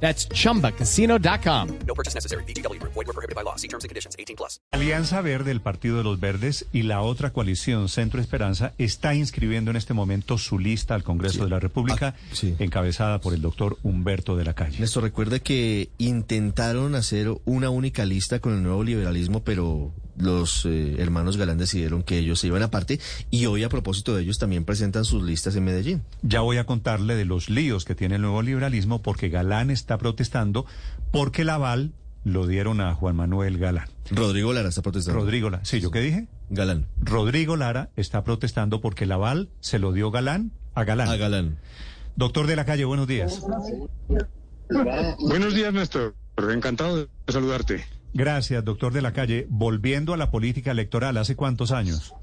That's chumbacasino.com. No purchase necessary. BGW. Void were prohibited by law. See terms and conditions. 18 plus. Alianza Verde, el Partido de los Verdes y la otra coalición Centro Esperanza está inscribiendo en este momento su lista al Congreso de la República, Ah, sí. encabezada por el doctor Humberto de la Calle. Néstor, recuerde que intentaron hacer una única lista con el nuevo liberalismo, pero los eh, hermanos Galán decidieron que ellos se iban aparte y hoy a propósito de ellos también presentan sus listas en Medellín. Ya voy a contarle de los líos que tiene el nuevo liberalismo porque Galán está protestando porque el aval lo dieron a Juan Manuel Galán. Rodrigo Lara está protestando. Rodrigo Lara, sí, ¿yo qué dije? Galán. Rodrigo Lara está protestando porque el aval se lo dio Galán a Galán. A Galán. Doctor de la Calle, buenos días. Buenos días, Néstor. Encantado de saludarte. Gracias, doctor de la Calle. Volviendo a la política electoral, ¿hace cuántos años?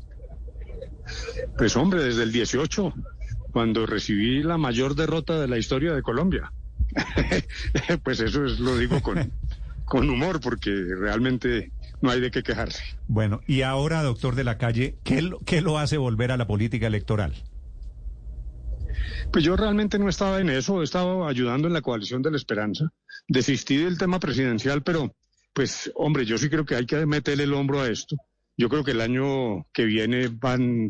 Pues hombre, desde el 18, cuando recibí la mayor derrota de la historia de Colombia. pues eso es, lo digo con, con humor, porque realmente no hay de qué quejarse. Bueno, y ahora, doctor de la Calle, ¿qué lo, qué lo hace volver a la política electoral? Pues yo realmente no estaba en eso, estaba ayudando en la coalición de la esperanza. Desistí del tema presidencial, pero pues hombre, yo sí creo que hay que meterle el hombro a esto. Yo creo que el año que viene van,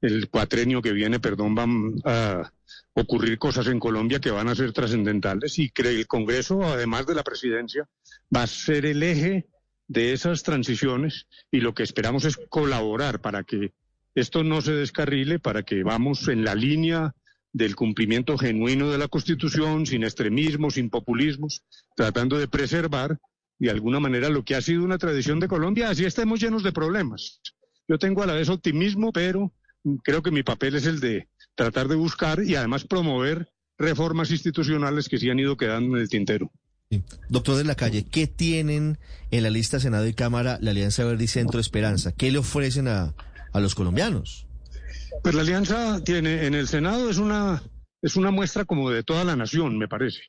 el cuatrenio que viene, perdón, van a ocurrir cosas en Colombia que van a ser trascendentales y que el Congreso, además de la presidencia, va a ser el eje de esas transiciones y lo que esperamos es colaborar para que esto no se descarrile, para que vamos en la línea del cumplimiento genuino de la Constitución, sin extremismos, sin populismos, tratando de preservar de alguna manera lo que ha sido una tradición de Colombia, así estemos llenos de problemas. Yo tengo a la vez optimismo, pero creo que mi papel es el de tratar de buscar y además promover reformas institucionales que sí han ido quedando en el tintero. Sí. Doctor de la Calle, ¿qué tienen en la lista Senado y Cámara la Alianza Verde y Centro Esperanza? ¿Qué le ofrecen a, a los colombianos? Pues la alianza tiene en el Senado es una es una muestra como de toda la nación, me parece.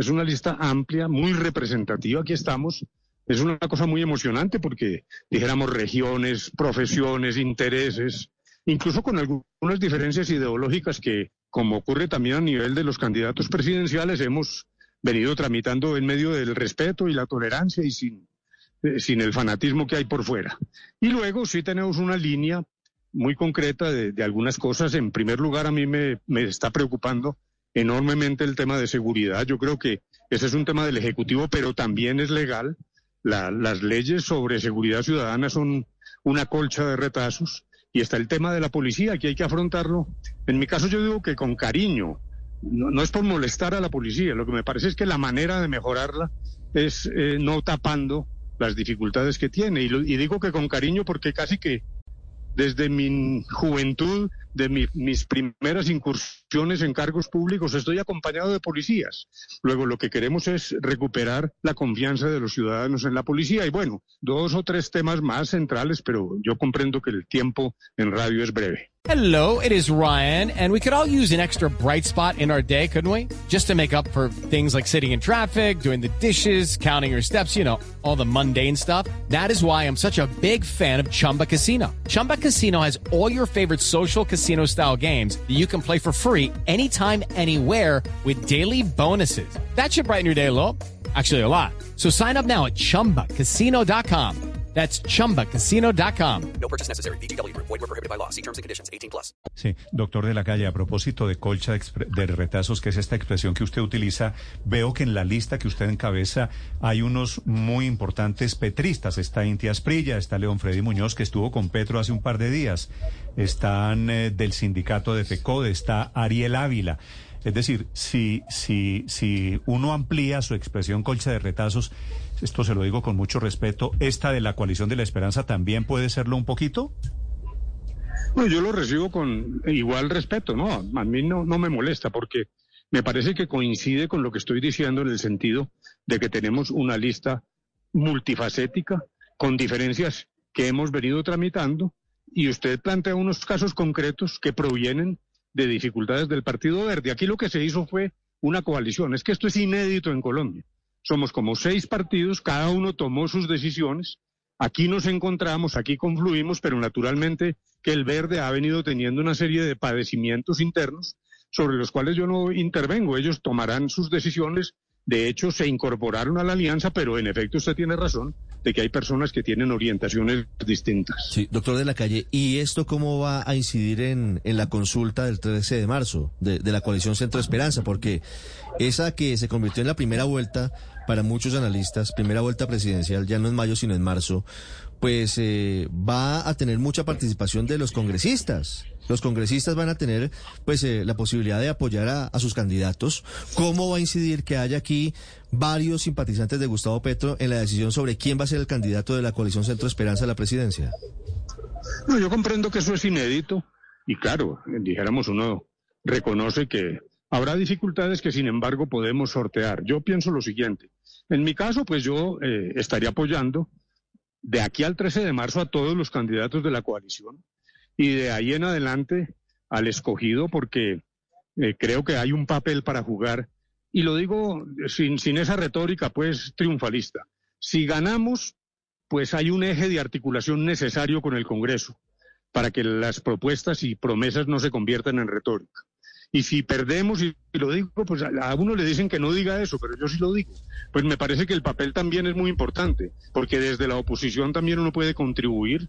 Es una lista amplia, muy representativa. Aquí estamos. Es una cosa muy emocionante porque dijéramos regiones, profesiones, intereses, incluso con algunas diferencias ideológicas que, como ocurre también a nivel de los candidatos presidenciales, hemos venido tramitando en medio del respeto y la tolerancia y sin, eh, sin el fanatismo que hay por fuera. Y luego sí tenemos una línea muy concreta de, de algunas cosas. En primer lugar, a mí me, me, está preocupando enormemente el tema de seguridad. Yo creo que ese es un tema del Ejecutivo, pero también es legal. La, las leyes sobre seguridad ciudadana son una colcha de retazos. Y está el tema de la policía, que hay que afrontarlo. En mi caso yo digo que con cariño. No, es por molestar a la policía. Lo que me parece es que la manera de mejorarla es eh, no tapando las dificultades que tiene. Y digo que con cariño porque casi que desde mi juventud, de mi, mis primeras incursiones en cargos públicos, estoy acompañado de policías. Luego lo que queremos es recuperar la confianza de los ciudadanos en la policía. Y bueno, dos o tres temas más centrales, pero yo comprendo que el tiempo en radio es breve. Hello, it is Ryan, and we could all use an extra bright spot in our day, couldn't we? Just to make up for things like sitting in traffic, doing the dishes, counting your steps, you know, all the mundane stuff. That is why I'm such a big fan of Chumba Casino. Chumba Casino has all your favorite social casino style games that you can play for free anytime, anywhere with daily bonuses. That should brighten your day a little. Actually, a lot. So sign up now at chumbacasino.com. That's chumbacasino.com. No purchase necessary. BGW. Void were prohibited by law. See terms and conditions. 18 plus. Sí, doctor de la calle, a propósito de colcha de retazos, que es esta expresión que usted utiliza, veo que en la lista que usted encabeza hay unos muy importantes petristas. Está Inti Asprilla, está León Freddy Muñoz, que estuvo con Petro hace un par de días. Están eh, del sindicato de FECODE, está Ariel Ávila. Es decir, si, si, si uno amplía su expresión colcha de retazos, esto se lo digo con mucho respeto, esta de la coalición de la esperanza también puede serlo un poquito. Bueno, yo lo recibo con igual respeto, ¿no? A mí no, no me molesta porque me parece que coincide con lo que estoy diciendo en el sentido de que tenemos una lista multifacética con diferencias que hemos venido tramitando, y usted plantea unos casos concretos que provienen de dificultades del Partido Verde. Aquí lo que se hizo fue una coalición. Es que esto es inédito en Colombia. Somos como seis partidos, cada uno tomó sus decisiones. Aquí nos encontramos, aquí confluimos, pero naturalmente que el verde ha venido teniendo una serie de padecimientos internos sobre los cuales yo no intervengo. Ellos tomarán sus decisiones. De hecho, se incorporaron a la alianza, pero en efecto usted tiene razón de que hay personas que tienen orientaciones distintas. Sí, doctor de la calle, ¿y esto cómo va a incidir en, en la consulta del 13 de marzo de, de la coalición Centro Esperanza? Porque esa que se convirtió en la primera vuelta para muchos analistas, primera vuelta presidencial, ya no en mayo, sino en marzo, pues eh, va a tener mucha participación de los congresistas. Los congresistas van a tener pues eh, la posibilidad de apoyar a, sus candidatos. ¿Cómo va a incidir que haya aquí varios simpatizantes de Gustavo Petro en la decisión sobre quién va a ser el candidato de la coalición Centro Esperanza a la presidencia? No, yo comprendo que eso es inédito y claro, dijéramos uno reconoce que habrá dificultades que sin embargo podemos sortear. Yo pienso lo siguiente. En mi caso, pues yo eh, estaría apoyando de aquí al 13 de marzo a todos los candidatos de la coalición y de ahí en adelante al escogido porque eh, creo que hay un papel para jugar y lo digo sin, sin esa retórica pues triunfalista. Si ganamos, pues hay un eje de articulación necesario con el Congreso para que las propuestas y promesas no se conviertan en retórica. Y si perdemos, y lo digo, pues a uno le dicen que no diga eso, pero yo sí lo digo. Pues me parece que el papel también es muy importante, porque desde la oposición también uno puede contribuir,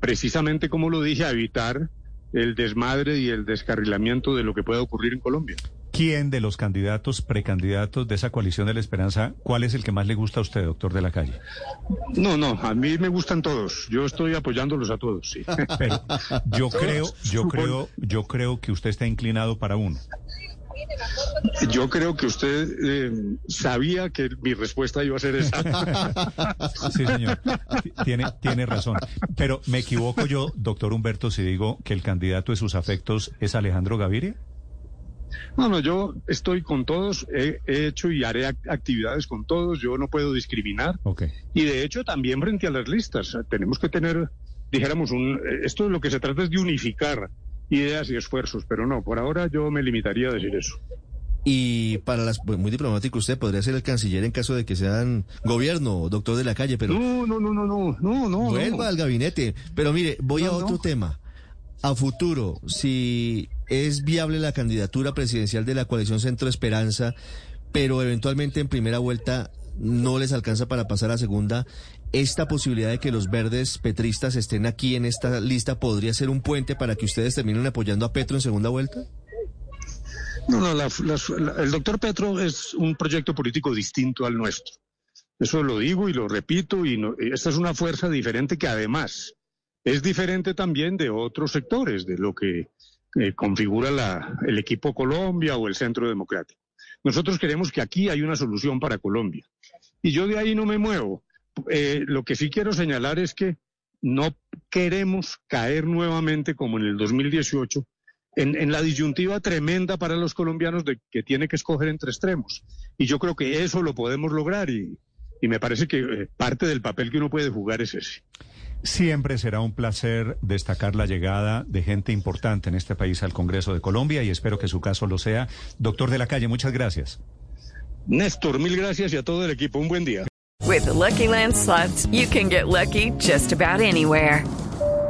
precisamente como lo dije, a evitar el desmadre y el descarrilamiento de lo que pueda ocurrir en Colombia. ¿Quién de los candidatos, precandidatos de esa coalición de la esperanza, cuál es el que más le gusta a usted, doctor de la calle? No, no, a mí me gustan todos. Yo estoy apoyándolos a todos, sí. Pero yo creo, yo creo, yo creo que usted está inclinado para uno. Yo creo que usted eh, sabía que mi respuesta iba a ser esa. Sí, señor. Tiene, tiene razón. Pero me equivoco yo, doctor Humberto, si digo que el candidato de sus afectos es Alejandro Gaviria. No, no, yo estoy con todos, he, he, hecho y haré actividades con todos, yo no puedo discriminar. Okay. Y de hecho también frente a las listas, tenemos que tener, dijéramos, un, esto es lo que se trata es de unificar ideas y esfuerzos, pero no, por ahora yo me limitaría a decir eso. Y para las muy diplomático usted podría ser el canciller en caso de que sean gobierno, doctor de la calle, pero no, no, no, no, no, no, no. Vuelva no. al gabinete. Pero mire, voy No, a otro no. tema. A futuro, si es viable la candidatura presidencial de la coalición Centro Esperanza, pero eventualmente en primera vuelta no les alcanza para pasar a segunda, esta posibilidad de que los verdes petristas estén aquí en esta lista podría ser un puente para que ustedes terminen apoyando a Petro en segunda vuelta? No, no, la- la- el doctor Petro es un proyecto político distinto al nuestro. Eso lo digo y lo repito, y no- esta es una fuerza diferente que además es diferente también de otros sectores, de lo que eh, configura la- el equipo Colombia o el Centro Democrático. Nosotros creemos que aquí hay una solución para Colombia. Y yo de ahí no me muevo. Eh, lo que sí quiero señalar es que no queremos caer nuevamente como en el 2018 en, en la disyuntiva tremenda para los colombianos de que tiene que escoger entre extremos. Y yo creo que eso lo podemos lograr y, y me parece que eh, parte del papel que uno puede jugar es ese. Siempre será un placer destacar la llegada de gente importante en este país al Congreso de Colombia y espero que su caso lo sea. Doctor de la calle, muchas gracias. Néstor, mil gracias y a todo el equipo. Un buen día. With the Lucky Land slots, you can get lucky just about anywhere.